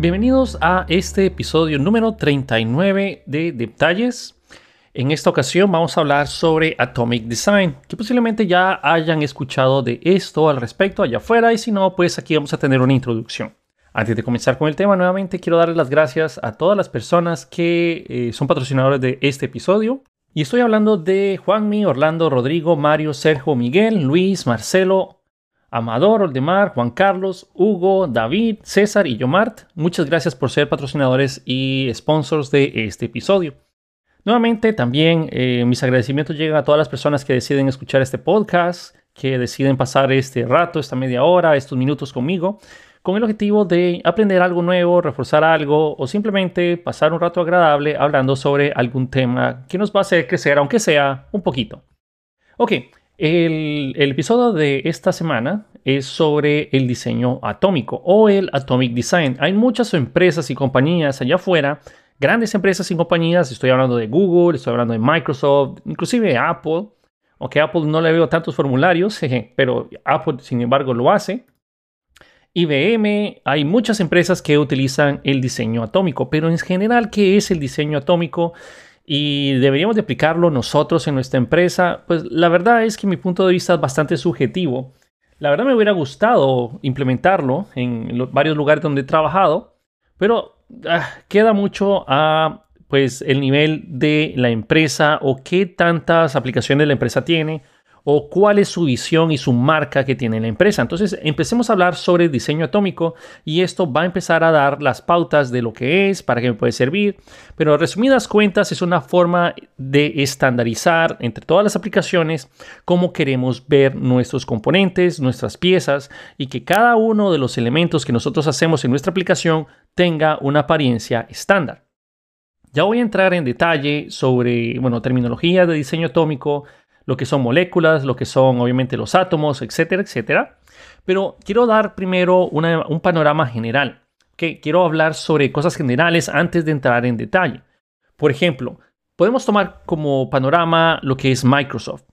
Bienvenidos a este episodio número 39 de Detalles. En esta ocasión vamos a hablar sobre Atomic Design, que posiblemente ya hayan escuchado de esto al respecto allá afuera y si no, pues aquí vamos a tener una introducción. Antes de comenzar con el tema, nuevamente quiero darles las gracias a todas las personas que eh, son patrocinadores de este episodio. Y estoy hablando de Juanmi, Orlando, Rodrigo, Mario, Sergio, Miguel, Luis, Marcelo, Amador, Oldemar, Juan Carlos, Hugo, David, César y Yomart. Muchas gracias por ser patrocinadores y sponsors de este episodio. Nuevamente, también eh, mis agradecimientos llegan a todas las personas que deciden escuchar este podcast, que deciden pasar este rato, esta media hora, estos minutos conmigo, con el objetivo de aprender algo nuevo, reforzar algo o simplemente pasar un rato agradable hablando sobre algún tema que nos va a hacer crecer, aunque sea un poquito. Ok, el, episodio de esta semana es sobre el diseño atómico o el Atomic Design. Hay muchas empresas y compañías allá afuera, grandes empresas y compañías, estoy hablando de Google, estoy hablando de Microsoft, inclusive Apple, aunque Apple no le veo tantos formularios, pero Apple sin embargo lo hace. IBM, hay muchas empresas que utilizan el diseño atómico, pero en general, ¿qué es el diseño atómico? Y deberíamos de aplicarlo nosotros en nuestra empresa, pues la verdad es que mi punto de vista es bastante subjetivo. La verdad me hubiera gustado implementarlo en los varios lugares donde he trabajado, pero ah, queda mucho a pues el nivel de la empresa o qué tantas aplicaciones la empresa tiene o cuál es su visión y su marca que tiene la empresa. Entonces, empecemos a hablar sobre diseño atómico y esto va a empezar a dar las pautas de lo que es, para qué me puede servir, pero resumidas cuentas es una forma de estandarizar entre todas las aplicaciones cómo queremos ver nuestros componentes, nuestras piezas y que cada uno de los elementos que nosotros hacemos en nuestra aplicación tenga una apariencia estándar. Ya voy a entrar en detalle sobre, bueno, terminología de diseño atómico, lo que son moléculas, lo que son obviamente los átomos, etcétera, etcétera. Pero quiero dar primero un panorama general. Quiero hablar sobre cosas generales antes de entrar en detalle. Por ejemplo, podemos tomar como panorama lo que es Microsoft.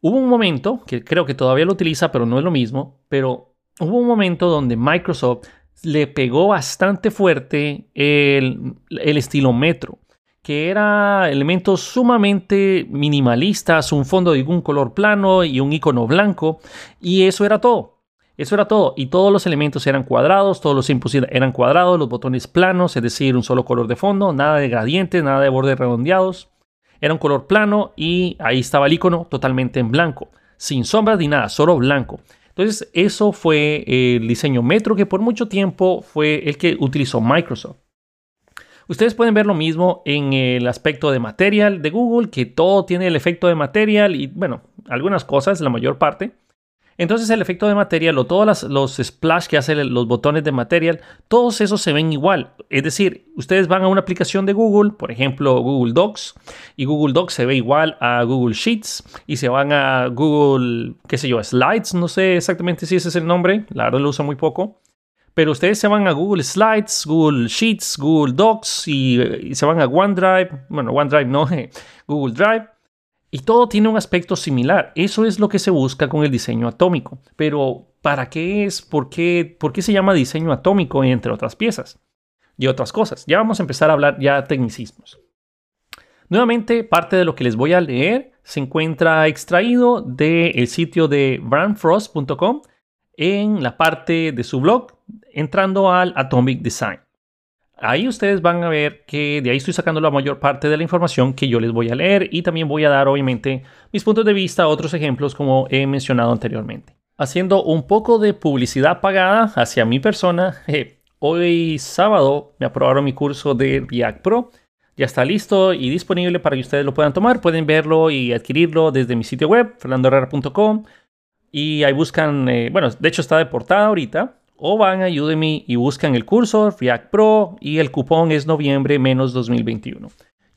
Hubo un momento, que creo que todavía lo utiliza, pero no es lo mismo, pero hubo un momento donde Microsoft le pegó bastante fuerte el, el estilo Metro que era elementos sumamente minimalistas, un fondo de un color plano y un icono blanco, y eso era todo. Eso era todo. Y todos los elementos eran cuadrados, todos los inputs eran cuadrados, los botones planos, es decir, un solo color de fondo, nada de gradientes, nada de bordes redondeados. Era un color plano y ahí estaba el icono totalmente en blanco, sin sombras ni nada, solo blanco. Entonces, eso fue el diseño Metro que por mucho tiempo fue el que utilizó Microsoft. Ustedes pueden ver lo mismo en el aspecto de material de Google, que todo tiene el efecto de material y, bueno, algunas cosas, la mayor parte. Entonces el efecto de material o todos los splash que hacen los botones de material, todos esos se ven igual. Es decir, ustedes van a una aplicación de Google, por ejemplo Google Docs, y Google Docs se ve igual a Google Sheets, y se van a Google, qué sé yo, Slides, no sé exactamente si ese es el nombre, la verdad lo uso muy poco. Pero ustedes se van a Google Slides, Google Sheets, Google Docs y, se van a OneDrive. Bueno, OneDrive no, Google Drive. Y todo tiene un aspecto similar. Eso es lo que se busca con el diseño atómico. Pero, ¿para qué es? ¿Por qué, ¿Por qué se llama diseño atómico entre otras piezas? Y otras cosas. Ya vamos a empezar a hablar ya tecnicismos. Nuevamente, parte de lo que les voy a leer se encuentra extraído del sitio de brandfrost.com en la parte de su blog entrando al Atomic Design. Ahí ustedes van a ver que de ahí estoy sacando la mayor parte de la información que yo les voy a leer y también voy a dar obviamente mis puntos de vista, otros ejemplos como he mencionado anteriormente. Haciendo un poco de publicidad pagada hacia mi persona, eh, hoy sábado me aprobaron mi curso de React Pro. Ya está listo y disponible para que ustedes lo puedan tomar. Pueden verlo y adquirirlo desde mi sitio web, fernandoherrera.com. Y ahí buscan, eh, bueno, de hecho está de portada ahorita, o van a Udemy y buscan el curso React Pro y el cupón es noviembre menos 2021.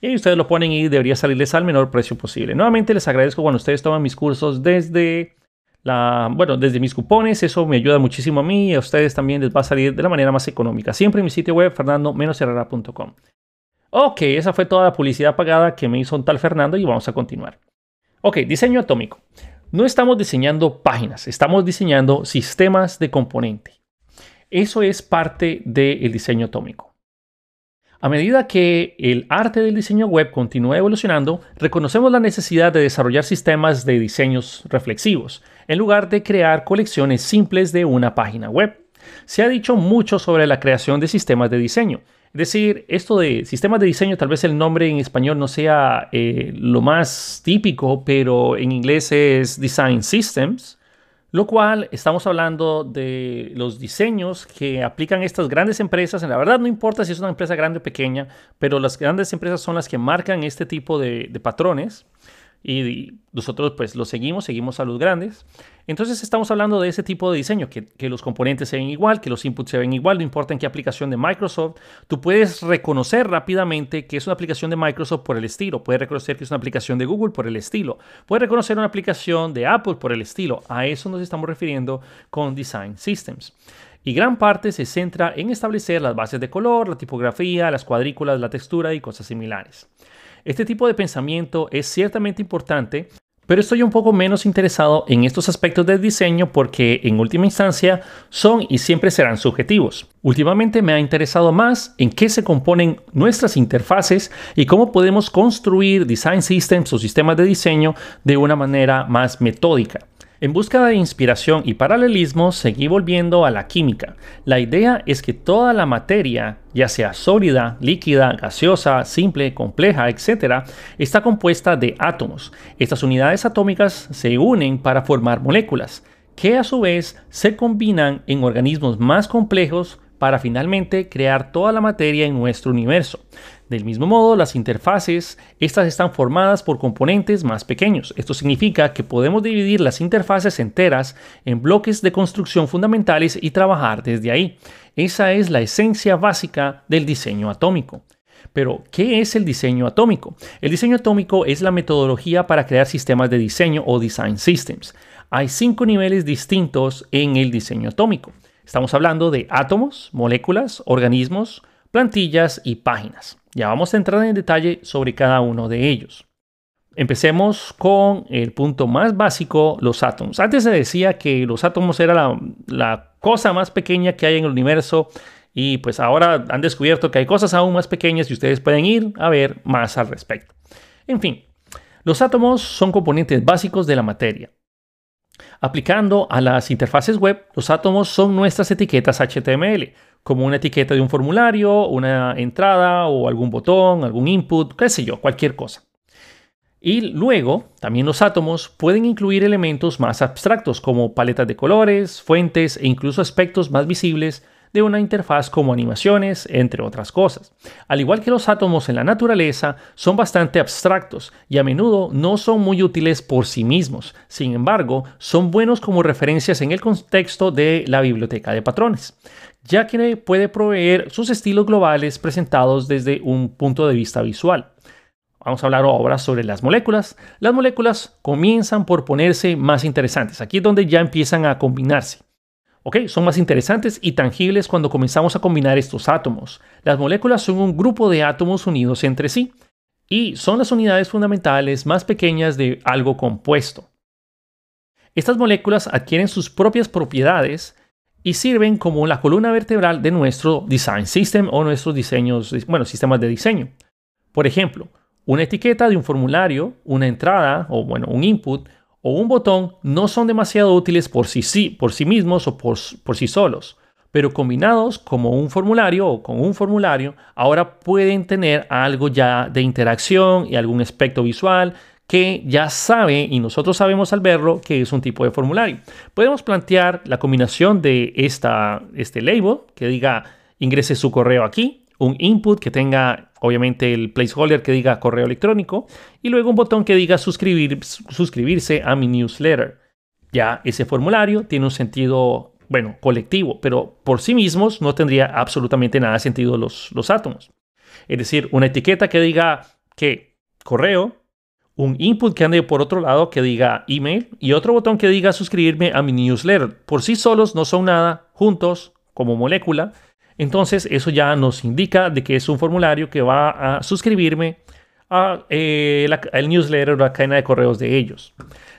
Y ahí ustedes lo ponen y debería salirles al menor precio posible. Nuevamente les agradezco cuando ustedes toman mis cursos desde la, bueno, desde mis cupones, eso me ayuda muchísimo a mí y a ustedes también les va a salir de la manera más económica. Siempre en mi sitio web fernando-herrera.com. Ok, esa fue toda la publicidad pagada que me hizo un tal Fernando y vamos a continuar. Ok, diseño atómico. No estamos diseñando páginas, estamos diseñando sistemas de componente. Eso es parte del diseño atómico. A medida que el arte del diseño web continúa evolucionando, reconocemos la necesidad de desarrollar sistemas de diseños reflexivos, en lugar de crear colecciones simples de una página web. Se ha dicho mucho sobre la creación de sistemas de diseño, es decir, esto de sistemas de diseño, tal vez el nombre en español no sea eh, lo más típico, pero en inglés es Design Systems, lo cual estamos hablando de los diseños que aplican estas grandes empresas. En la verdad no importa si es una empresa grande o pequeña, pero las grandes empresas son las que marcan este tipo de patrones y nosotros pues lo seguimos, seguimos a los grandes. Entonces estamos hablando de ese tipo de diseño, que, los componentes se ven igual, que los inputs se ven igual, no importa en qué aplicación de Microsoft, tú puedes reconocer rápidamente que es una aplicación de Microsoft por el estilo, puedes reconocer que es una aplicación de Google por el estilo, puedes reconocer una aplicación de Apple por el estilo, a eso nos estamos refiriendo con Design Systems y gran parte se centra en establecer las bases de color, la tipografía, las cuadrículas, la textura y cosas similares. Este tipo de pensamiento es ciertamente importante, pero estoy un poco menos interesado en estos aspectos del diseño porque en última instancia son y siempre serán subjetivos. Últimamente me ha interesado más en qué se componen nuestras interfaces y cómo podemos construir design systems o sistemas de diseño de una manera más metódica. En busca de inspiración y paralelismo, seguí volviendo a la química. La idea es que toda la materia, ya sea sólida, líquida, gaseosa, simple, compleja, etc., está compuesta de átomos. Estas unidades atómicas se unen para formar moléculas, que a su vez se combinan en organismos más complejos para finalmente crear toda la materia en nuestro universo. Del mismo modo, las interfaces, estas están formadas por componentes más pequeños. Esto significa que podemos dividir las interfaces enteras en bloques de construcción fundamentales y trabajar desde ahí. Esa es la esencia básica del diseño atómico. Pero, ¿qué es el diseño atómico? El diseño atómico es la metodología para crear sistemas de diseño o design systems. Hay cinco niveles distintos en el diseño atómico. Estamos hablando de átomos, moléculas, organismos, plantillas y páginas. Ya vamos a entrar en detalle sobre cada uno de ellos. Empecemos con el punto más básico, los átomos. Antes se decía que los átomos era la, cosa más pequeña que hay en el universo y pues ahora han descubierto que hay cosas aún más pequeñas y ustedes pueden ir a ver más al respecto. En fin, los átomos son componentes básicos de la materia. Aplicando a las interfaces web, los átomos son nuestras etiquetas HTML, como una etiqueta de un formulario, una entrada o algún botón, algún input, qué sé yo, cualquier cosa. Y luego, también los átomos pueden incluir elementos más abstractos como paletas de colores, fuentes e incluso aspectos más visibles de una interfaz como animaciones, entre otras cosas. Al igual que los átomos en la naturaleza, son bastante abstractos y a menudo no son muy útiles por sí mismos. Sin embargo, son buenos como referencias en el contexto de la biblioteca de patrones, ya que puede proveer sus estilos globales presentados desde un punto de vista visual. Vamos a hablar ahora sobre las moléculas. Las moléculas comienzan por ponerse más interesantes. Aquí es donde ya empiezan a combinarse. Son más interesantes y tangibles cuando comenzamos a combinar estos átomos. Las moléculas son un grupo de átomos unidos entre sí y son las unidades fundamentales más pequeñas de algo compuesto. Estas moléculas adquieren sus propias propiedades y sirven como la columna vertebral de nuestro design system o nuestros diseños, bueno, sistemas de diseño. Por ejemplo, una etiqueta de un formulario, una entrada o bueno, un input o un botón no son demasiado útiles por sí, por sí mismos o por, por sí solos, pero combinados como un formulario o con un formulario, ahora pueden tener algo ya de interacción y algún aspecto visual que ya sabe y nosotros sabemos al verlo que es un tipo de formulario. Podemos plantear la combinación de esta, este label que diga ingrese su correo aquí un input que tenga obviamente el placeholder que diga correo electrónico y luego un botón que diga suscribir, suscribirse a mi newsletter. Ya ese formulario tiene un sentido, bueno, colectivo, pero por sí mismos no tendría absolutamente nada de sentido los, los átomos. Es decir, una etiqueta que diga que correo, un input que ande por otro lado que diga email y otro botón que diga suscribirme a mi newsletter. Por sí solos no son nada, juntos, como molécula, entonces eso ya nos indica de que es un formulario que va a suscribirme a, eh, el newsletter o la cadena de correos de ellos.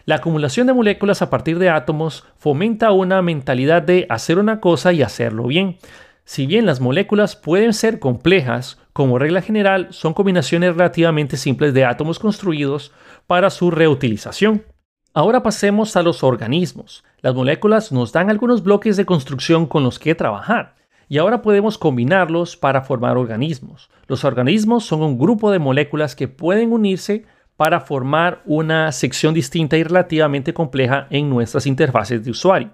La acumulación de moléculas a partir de átomos fomenta una mentalidad de hacer una cosa y hacerlo bien. Si bien las moléculas pueden ser complejas, como regla general son combinaciones relativamente simples de átomos construidos para su reutilización. Ahora pasemos a los organismos. Las moléculas nos dan algunos bloques de construcción con los que trabajar y ahora podemos combinarlos para formar organismos. Los organismos son un grupo de moléculas que pueden unirse para formar una sección distinta y relativamente compleja en nuestras interfaces de usuario.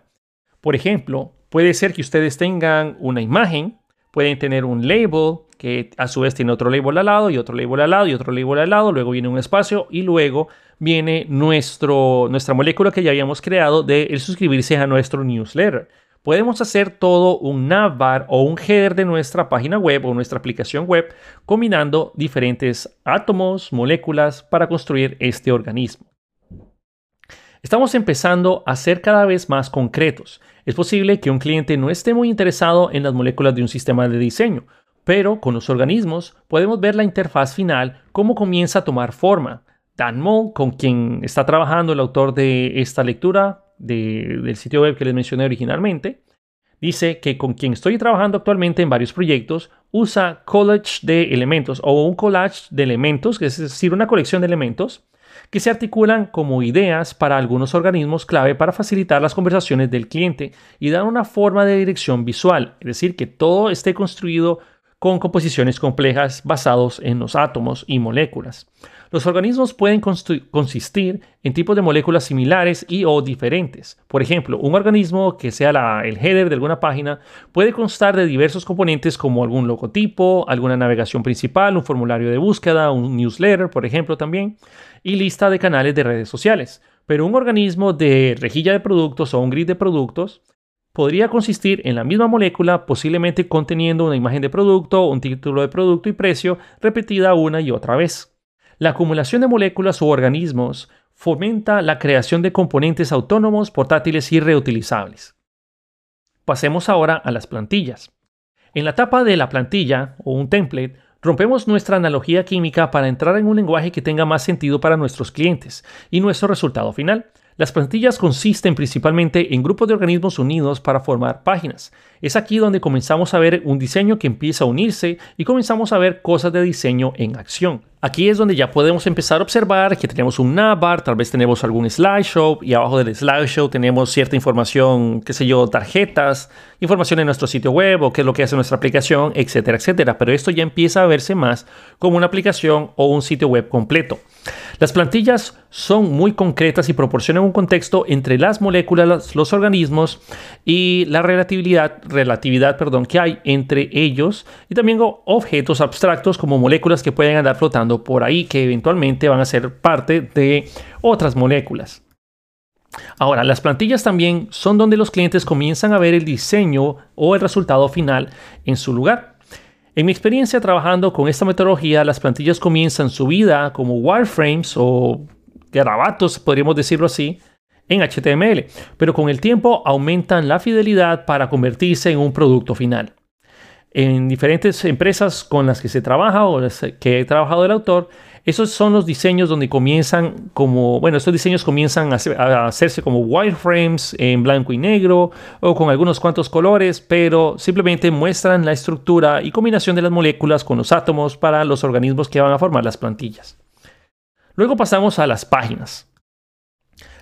Por ejemplo, puede ser que ustedes tengan una imagen, pueden tener un label que a su vez tiene otro label al lado y otro label al lado y otro label al lado, luego viene un espacio y luego viene nuestro, nuestra molécula que ya habíamos creado de el suscribirse a nuestro newsletter podemos hacer todo un navbar o un header de nuestra página web o nuestra aplicación web combinando diferentes átomos, moléculas para construir este organismo. Estamos empezando a ser cada vez más concretos. Es posible que un cliente no esté muy interesado en las moléculas de un sistema de diseño, pero con los organismos podemos ver la interfaz final, cómo comienza a tomar forma. Dan Moll, con quien está trabajando el autor de esta lectura, del sitio web que les mencioné originalmente, dice que con quien estoy trabajando actualmente en varios proyectos usa collage de elementos o un collage de elementos, es decir, una colección de elementos que se articulan como ideas para algunos organismos clave para facilitar las conversaciones del cliente y dar una forma de dirección visual, es decir, que todo esté construido con composiciones complejas basados en los átomos y moléculas. Los organismos pueden consistir en tipos de moléculas similares y o diferentes. Por ejemplo, un organismo que sea el header de alguna página puede constar de diversos componentes como algún logotipo, alguna navegación principal, un formulario de búsqueda, un newsletter, por ejemplo, también, y lista de canales de redes sociales. Pero un organismo de rejilla de productos o un grid de productos podría consistir en la misma molécula, posiblemente conteniendo una imagen de producto, un título de producto y precio repetida una y otra vez. La acumulación de moléculas u organismos fomenta la creación de componentes autónomos, portátiles y reutilizables. Pasemos ahora a las plantillas. En la tapa de la plantilla o un template, rompemos nuestra analogía química para entrar en un lenguaje que tenga más sentido para nuestros clientes y nuestro resultado final. Las plantillas consisten principalmente en grupos de organismos unidos para formar páginas. Es aquí donde comenzamos a ver un diseño que empieza a unirse y comenzamos a ver cosas de diseño en acción. Aquí es donde ya podemos empezar a observar que tenemos un navbar, tal vez tenemos algún slideshow y abajo del slideshow tenemos cierta información, qué sé yo, tarjetas, información en nuestro sitio web o qué es lo que hace nuestra aplicación, etcétera, etcétera. Pero esto ya empieza a verse más como una aplicación o un sitio web completo. Las plantillas son muy concretas y proporcionan un contexto entre las moléculas, los organismos y la relatividad, relatividad perdón, que hay entre ellos y también objetos abstractos como moléculas que pueden andar flotando por ahí que eventualmente van a ser parte de otras moléculas. Ahora, las plantillas también son donde los clientes comienzan a ver el diseño o el resultado final en su lugar. En mi experiencia trabajando con esta metodología, las plantillas comienzan su vida como wireframes o garabatos, podríamos decirlo así, en HTML, pero con el tiempo aumentan la fidelidad para convertirse en un producto final. En diferentes empresas con las que se trabaja o las que he trabajado el autor, esos son los diseños donde comienzan como, bueno, estos diseños comienzan a, hacerse como wireframes en blanco y negro o con algunos cuantos colores, pero simplemente muestran la estructura y combinación de las moléculas con los átomos para los organismos que van a formar las plantillas. Luego pasamos a las páginas.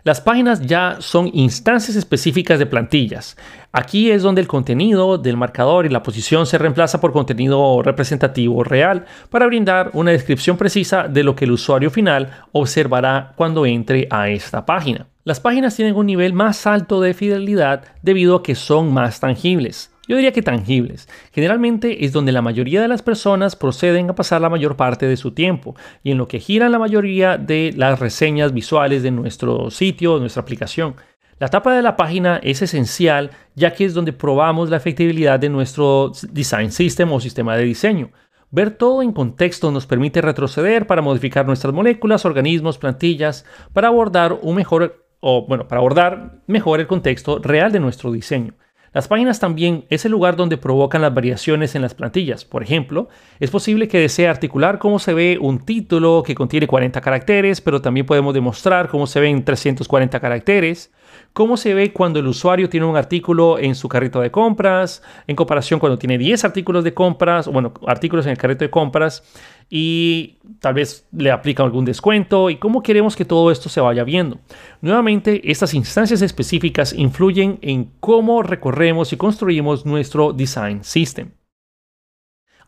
Las páginas ya son instancias específicas de plantillas. Aquí es donde el contenido del marcador y la posición se reemplaza por contenido representativo real para brindar una descripción precisa de lo que el usuario final observará cuando entre a esta página. Las páginas tienen un nivel más alto de fidelidad debido a que son más tangibles. Yo diría que tangibles. Generalmente es donde la mayoría de las personas proceden a pasar la mayor parte de su tiempo y en lo que giran la mayoría de las reseñas visuales de nuestro sitio, de nuestra aplicación. La tapa de la página es esencial ya que es donde probamos la efectividad de nuestro design system o sistema de diseño. Ver todo en contexto nos permite retroceder para modificar nuestras moléculas, organismos, plantillas, para abordar un mejor o bueno, para abordar mejor el contexto real de nuestro diseño. Las páginas también es el lugar donde provocan las variaciones en las plantillas. Por ejemplo, es posible que desee articular cómo se ve un título que contiene 40 caracteres, pero también podemos demostrar cómo se ven 340 caracteres, cómo se ve cuando el usuario tiene un artículo en su carrito de compras, en comparación cuando tiene 10 artículos de compras, o bueno, artículos en el carrito de compras, y tal vez le aplican algún descuento y cómo queremos que todo esto se vaya viendo. Nuevamente, estas instancias específicas influyen en cómo recorremos y construimos nuestro design system.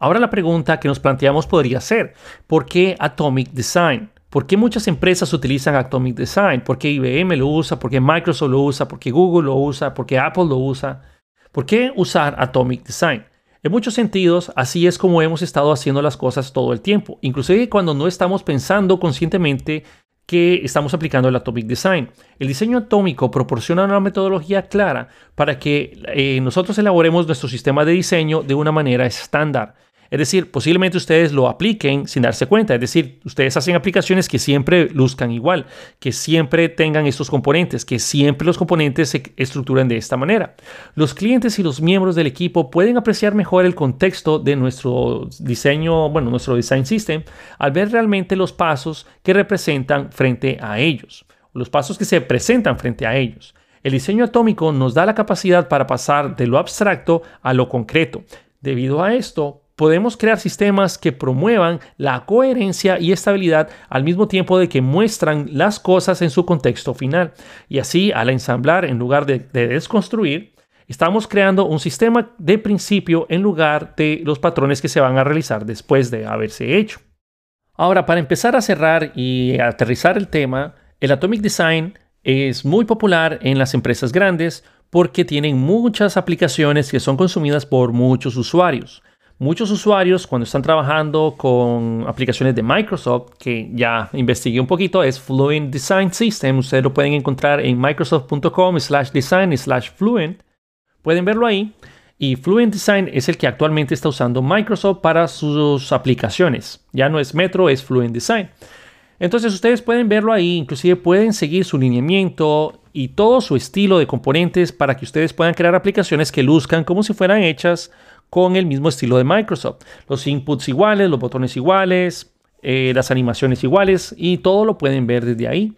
Ahora la pregunta que nos planteamos podría ser, ¿por qué Atomic Design? ¿Por qué muchas empresas utilizan Atomic Design? ¿Por qué IBM lo usa? ¿Por qué Microsoft lo usa? ¿Por qué Google lo usa? ¿Por qué Apple lo usa? ¿Por qué usar Atomic Design? En muchos sentidos, así es como hemos estado haciendo las cosas todo el tiempo, inclusive cuando no estamos pensando conscientemente que estamos aplicando el Atomic Design. El diseño atómico proporciona una metodología clara para que eh, nosotros elaboremos nuestro sistema de diseño de una manera estándar. Es decir, posiblemente ustedes lo apliquen sin darse cuenta. Es decir, ustedes hacen aplicaciones que siempre luzcan igual, que siempre tengan estos componentes, que siempre los componentes se estructuran de esta manera. Los clientes y los miembros del equipo pueden apreciar mejor el contexto de nuestro diseño, bueno, nuestro design system, al ver realmente los pasos que representan frente a ellos, los pasos que se presentan frente a ellos. El diseño atómico nos da la capacidad para pasar de lo abstracto a lo concreto. Debido a esto, podemos crear sistemas que promuevan la coherencia y estabilidad al mismo tiempo de que muestran las cosas en su contexto final. Y así, al ensamblar en lugar de, desconstruir, estamos creando un sistema de principio en lugar de los patrones que se van a realizar después de haberse hecho. Ahora, para empezar a cerrar y aterrizar el tema, el Atomic Design es muy popular en las empresas grandes porque tienen muchas aplicaciones que son consumidas por muchos usuarios. Muchos usuarios cuando están trabajando con aplicaciones de Microsoft, que ya investigué un poquito, es Fluent Design System. Ustedes lo pueden encontrar en microsoft.com slash design slash fluent. Pueden verlo ahí. Y Fluent Design es el que actualmente está usando Microsoft para sus aplicaciones. Ya no es Metro, es Fluent Design. Entonces ustedes pueden verlo ahí, inclusive pueden seguir su lineamiento y todo su estilo de componentes para que ustedes puedan crear aplicaciones que luzcan como si fueran hechas con el mismo estilo de Microsoft. Los inputs iguales, los botones iguales, eh, las animaciones iguales y todo lo pueden ver desde ahí.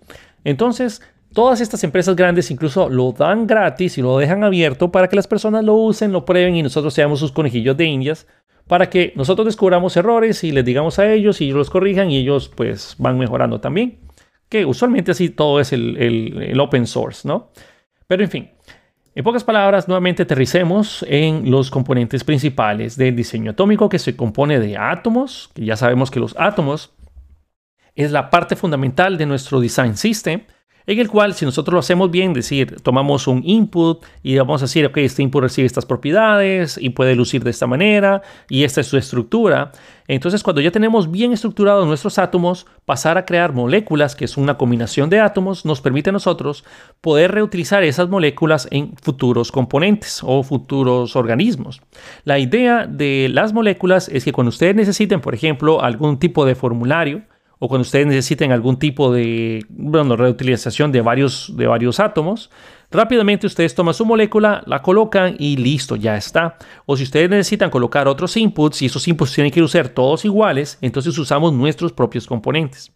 Entonces, todas estas empresas grandes incluso lo dan gratis y lo dejan abierto para que las personas lo usen, lo prueben y nosotros seamos sus conejillos de indias para que nosotros descubramos errores y les digamos a ellos y ellos los corrijan y ellos pues van mejorando también. Que usualmente así todo es el, el open source, ¿no? Pero en fin, en pocas palabras, nuevamente aterricemos en los componentes principales del diseño atómico que se compone de átomos, que ya sabemos que los átomos es la parte fundamental de nuestro design system, en el cual si nosotros lo hacemos bien, decir, tomamos un input y vamos a decir, ok, este input recibe estas propiedades y puede lucir de esta manera y esta es su estructura. Entonces, cuando ya tenemos bien estructurados nuestros átomos, pasar a crear moléculas, que es una combinación de átomos, nos permite a nosotros poder reutilizar esas moléculas en futuros componentes o futuros organismos. La idea de las moléculas es que cuando ustedes necesiten, por ejemplo, algún tipo de formulario, o cuando ustedes necesiten algún tipo de bueno, reutilización de varios, de varios átomos, rápidamente ustedes toman su molécula, la colocan y listo, ya está. O si ustedes necesitan colocar otros inputs y esos inputs tienen que ser todos iguales, entonces usamos nuestros propios componentes.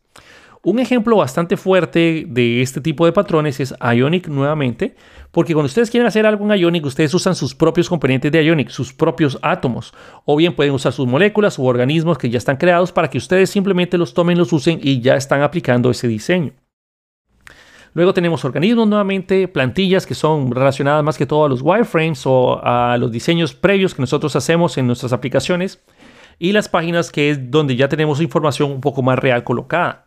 Un ejemplo bastante fuerte de este tipo de patrones es Ionic nuevamente, porque cuando ustedes quieren hacer algo en Ionic, ustedes usan sus propios componentes de Ionic, sus propios átomos, o bien pueden usar sus moléculas u organismos que ya están creados para que ustedes simplemente los tomen, los usen y ya están aplicando ese diseño. Luego tenemos organismos nuevamente, plantillas que son relacionadas más que todo a los wireframes o a los diseños previos que nosotros hacemos en nuestras aplicaciones. Y las páginas que es donde ya tenemos información un poco más real colocada.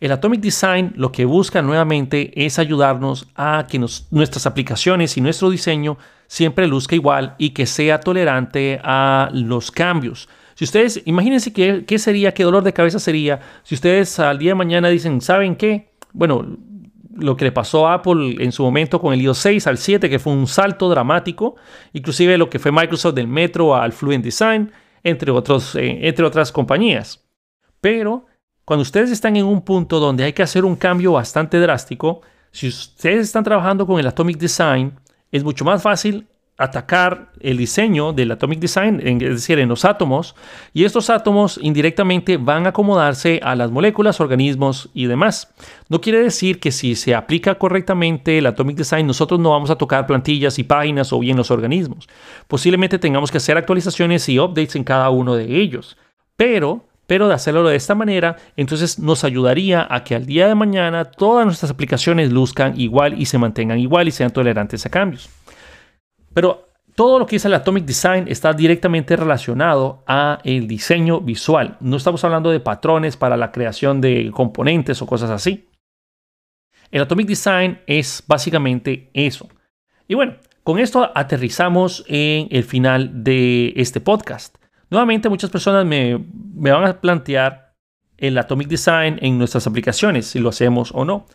El Atomic Design lo que busca nuevamente es ayudarnos a que nuestras aplicaciones y nuestro diseño siempre luzca igual y que sea tolerante a los cambios. Si ustedes, imagínense qué, qué sería, qué dolor de cabeza sería si ustedes al día de mañana dicen, ¿saben qué? Bueno, lo que le pasó a Apple en su momento con el iOS 6 al 7, que fue un salto dramático, inclusive lo que fue Microsoft del Metro al Fluent Design, entre, eh, entre otras compañías. Pero cuando ustedes están en un punto donde hay que hacer un cambio bastante drástico, si ustedes están trabajando con el Atomic Design, es mucho más fácil atacar el diseño del Atomic Design, es decir, en los átomos, y estos átomos indirectamente van a acomodarse a las moléculas, organismos y demás. No quiere decir que si se aplica correctamente el Atomic Design, nosotros no vamos a tocar plantillas y páginas o bien los organismos. Posiblemente tengamos que hacer actualizaciones y updates en cada uno de ellos, pero pero de hacerlo de esta manera, entonces nos ayudaría a que al día de mañana todas nuestras aplicaciones luzcan igual y se mantengan igual y sean tolerantes a cambios. Pero todo lo que es el Atomic Design está directamente relacionado a el diseño visual. No estamos hablando de patrones para la creación de componentes o cosas así. El Atomic Design es básicamente eso. Y bueno, con esto aterrizamos en el final de este podcast. Nuevamente muchas personas me, van a plantear el Atomic Design en nuestras aplicaciones, si lo hacemos o no.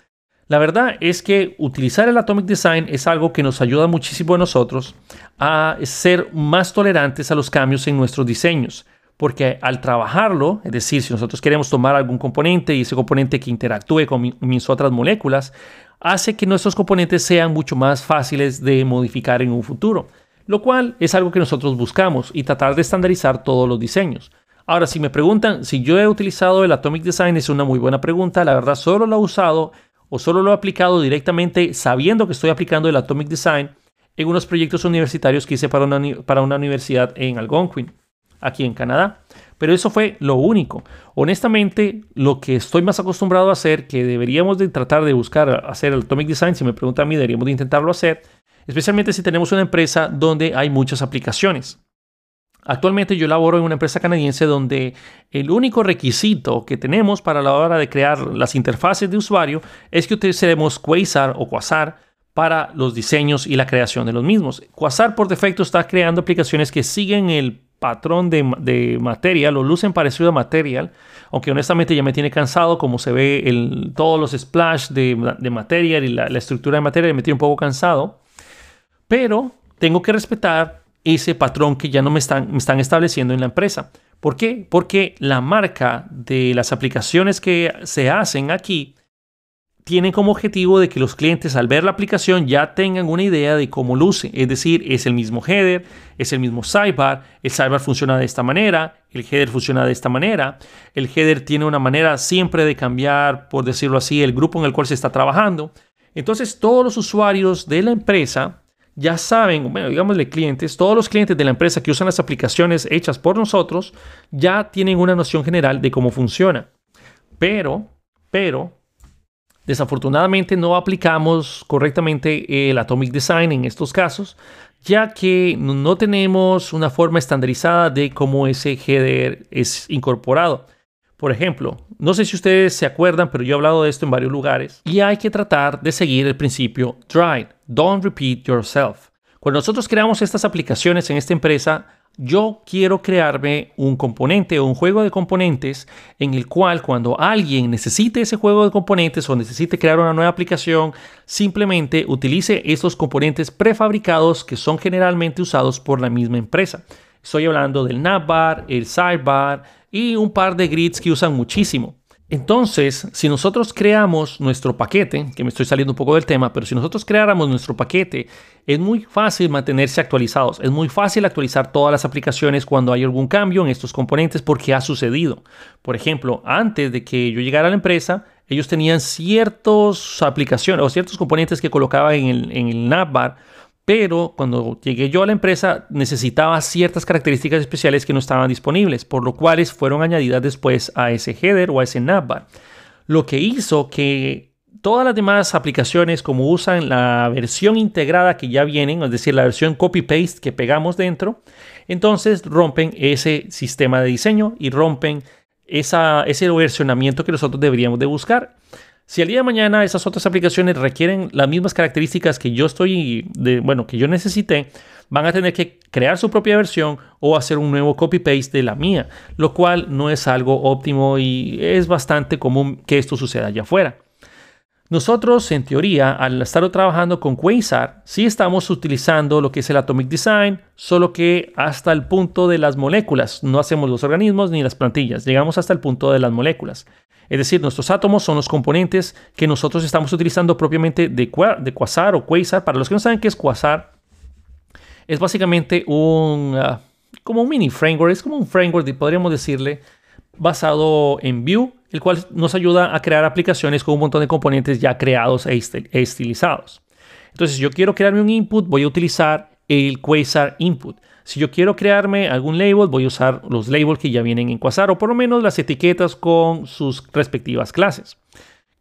La verdad es que utilizar el Atomic Design es algo que nos ayuda muchísimo a nosotros a ser más tolerantes a los cambios en nuestros diseños. Porque al trabajarlo, es decir, si nosotros queremos tomar algún componente y ese componente que interactúe con mis otras moléculas, hace que nuestros componentes sean mucho más fáciles de modificar en un futuro. Lo cual es algo que nosotros buscamos y tratar de estandarizar todos los diseños. Ahora, si me preguntan si yo he utilizado el Atomic Design, es una muy buena pregunta. La verdad, solo lo he usado o solo lo he aplicado directamente sabiendo que estoy aplicando el Atomic Design en unos proyectos universitarios que hice para una, para una universidad en Algonquin, aquí en Canadá. Pero eso fue lo único. Honestamente, lo que estoy más acostumbrado a hacer, que deberíamos de tratar de buscar hacer el Atomic Design, si me preguntan a mí, deberíamos de intentarlo hacer, especialmente si tenemos una empresa donde hay muchas aplicaciones. Actualmente yo laboro en una empresa canadiense donde el único requisito que tenemos para la hora de crear las interfaces de usuario es que utilicemos Quasar o Quasar para los diseños y la creación de los mismos. Quasar por defecto está creando aplicaciones que siguen el patrón de, de Material o lucen parecido a Material, aunque honestamente ya me tiene cansado como se ve el, todos los splash de, Material y la, la estructura de Material me tiene un poco cansado, pero tengo que respetar ese patrón que ya no me están, me están estableciendo en la empresa. ¿Por qué? Porque la marca de las aplicaciones que se hacen aquí tienen como objetivo de que los clientes al ver la aplicación ya tengan una idea de cómo luce. Es decir, es el mismo header, es el mismo sidebar, el sidebar funciona de esta manera, el header funciona de esta manera, el header tiene una manera siempre de cambiar, por decirlo así, el grupo en el cual se está trabajando. Entonces todos los usuarios de la empresa ya saben, bueno, digámosle clientes, todos los clientes de la empresa que usan las aplicaciones hechas por nosotros ya tienen una noción general de cómo funciona. Pero, pero, desafortunadamente no aplicamos correctamente el Atomic Design en estos casos, ya que no tenemos una forma estandarizada de cómo ese header es incorporado. Por ejemplo, no sé si ustedes se acuerdan, pero yo he hablado de esto en varios lugares y hay que tratar de seguir el principio DRY, Don't Repeat Yourself. Cuando nosotros creamos estas aplicaciones en esta empresa, yo quiero crearme un componente o un juego de componentes en el cual cuando alguien necesite ese juego de componentes o necesite crear una nueva aplicación, simplemente utilice estos componentes prefabricados que son generalmente usados por la misma empresa. Estoy hablando del navbar, el sidebar y un par de grids que usan muchísimo. Entonces, si nosotros creamos nuestro paquete, que me estoy saliendo un poco del tema, pero si nosotros creáramos nuestro paquete, es muy fácil mantenerse actualizados. Es muy fácil actualizar todas las aplicaciones cuando hay algún cambio en estos componentes porque ha sucedido. Por ejemplo, antes de que yo llegara a la empresa, ellos tenían ciertas aplicaciones o ciertos componentes que colocaba en el, en el navbar pero cuando llegué yo a la empresa necesitaba ciertas características especiales que no estaban disponibles, por lo cuales fueron añadidas después a ese header o a ese navbar. Lo que hizo que todas las demás aplicaciones, como usan la versión integrada que ya vienen, es decir, la versión copy-paste que pegamos dentro, entonces rompen ese sistema de diseño y rompen ese versionamiento que nosotros deberíamos de buscar. Si el día de mañana esas otras aplicaciones requieren las mismas características que yo estoy, de, bueno, que yo necesité, van a tener que crear su propia versión o hacer un nuevo copy-paste de la mía, lo cual no es algo óptimo y es bastante común que esto suceda allá afuera. Nosotros, en teoría, al estar trabajando con Quasar, sí estamos utilizando lo que es el Atomic Design, solo que hasta el punto de las moléculas. No hacemos los organismos ni las plantillas, llegamos hasta el punto de las moléculas. Es decir, nuestros átomos son los componentes que nosotros estamos utilizando propiamente de, de quasar o quasar. Para los que no saben qué es quasar, es básicamente un, ah, como un mini framework, es como un framework, podríamos decirle, basado en Vue, el cual nos ayuda a crear aplicaciones con un montón de componentes ya creados e, e estilizados. Entonces, si yo quiero crearme un input, voy a utilizar el Quasar Input. Si yo quiero crearme algún label, voy a usar los labels que ya vienen en Quasar o por lo menos las etiquetas con sus respectivas clases.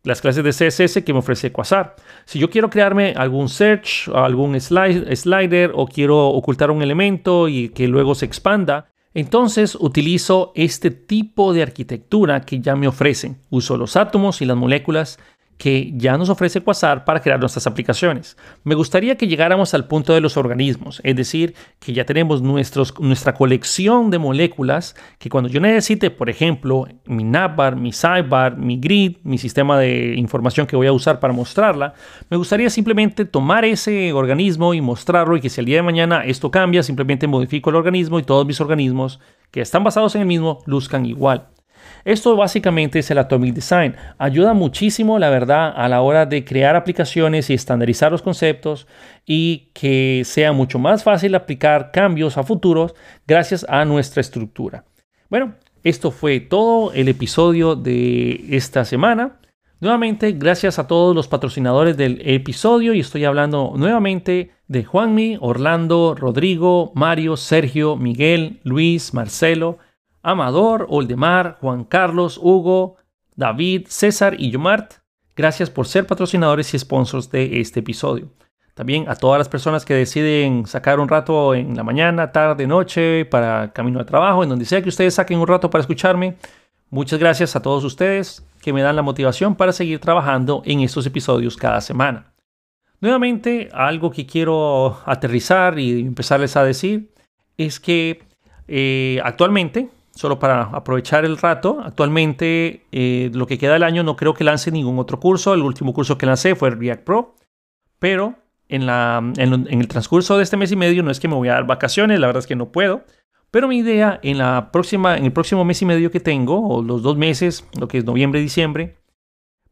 Las clases de CSS que me ofrece Quasar. Si yo quiero crearme algún search, algún slider o quiero ocultar un elemento y que luego se expanda, entonces utilizo este tipo de arquitectura que ya me ofrecen. Uso los átomos y las moléculas que ya nos ofrece Quasar para crear nuestras aplicaciones. Me gustaría que llegáramos al punto de los organismos, es decir, que ya tenemos nuestra colección de moléculas que cuando yo necesite, por ejemplo, mi navbar, mi sidebar, mi grid, mi sistema de información que voy a usar para mostrarla, me gustaría simplemente tomar ese organismo y mostrarlo y que si el día de mañana esto cambia, simplemente modifico el organismo y todos mis organismos que están basados en el mismo luzcan igual. Esto básicamente es el Atomic Design. Ayuda muchísimo, la verdad, a la hora de crear aplicaciones y estandarizar los conceptos y que sea mucho más fácil aplicar cambios a futuros gracias a nuestra estructura. Bueno, esto fue todo el episodio de esta semana. Nuevamente, gracias a todos los patrocinadores del episodio y estoy hablando nuevamente de Juanmi, Orlando, Rodrigo, Mario, Sergio, Miguel, Luis, Marcelo, Amador, Oldemar, Juan Carlos, Hugo, David, César y Yomart. Gracias por ser patrocinadores y sponsors de este episodio. También a todas las personas que deciden sacar un rato en la mañana, tarde, noche, para camino de trabajo, en donde sea que ustedes saquen un rato para escucharme. Muchas gracias a todos ustedes que me dan la motivación para seguir trabajando en estos episodios cada semana. Nuevamente, algo que quiero aterrizar y empezarles a decir es que eh, actualmente solo para aprovechar el rato. Actualmente, eh, lo que queda del año, no creo que lance ningún otro curso. El último curso que lancé fue React Pro. Pero en, el transcurso de este mes y medio, no es que me voy a dar vacaciones, la verdad es que no puedo. Pero mi idea en, la próxima, en el próximo mes y medio que tengo, o los dos meses, lo que es noviembre y diciembre,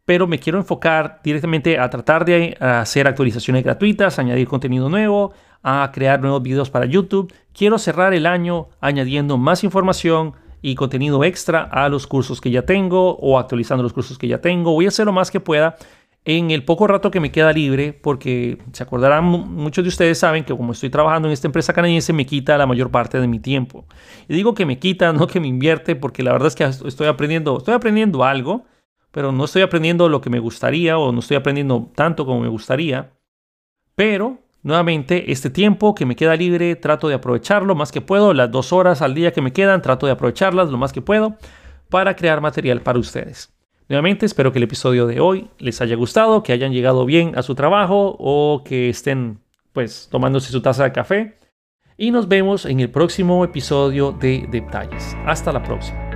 pero me quiero enfocar directamente a tratar de hacer actualizaciones gratuitas, añadir contenido nuevo, a crear nuevos videos para YouTube. Quiero cerrar el año añadiendo más información y contenido extra a los cursos que ya tengo o actualizando los cursos que ya tengo. Voy a hacer lo más que pueda en el poco rato que me queda libre, porque se acordarán, muchos de ustedes saben que como estoy trabajando en esta empresa canadiense, me quita la mayor parte de mi tiempo. Y digo que me quita, no que me invierte, porque la verdad es que estoy aprendiendo, estoy aprendiendo algo, pero no estoy aprendiendo lo que me gustaría o no estoy aprendiendo tanto como me gustaría. Pero Nuevamente, este tiempo que me queda libre, trato de aprovecharlo más que puedo. Las dos horas al día que me quedan, trato de aprovecharlas lo más que puedo para crear material para ustedes. Nuevamente, espero que el episodio de hoy les haya gustado, que hayan llegado bien a su trabajo o que estén pues tomándose su taza de café. Y nos vemos en el próximo episodio de Detalles. Hasta la próxima.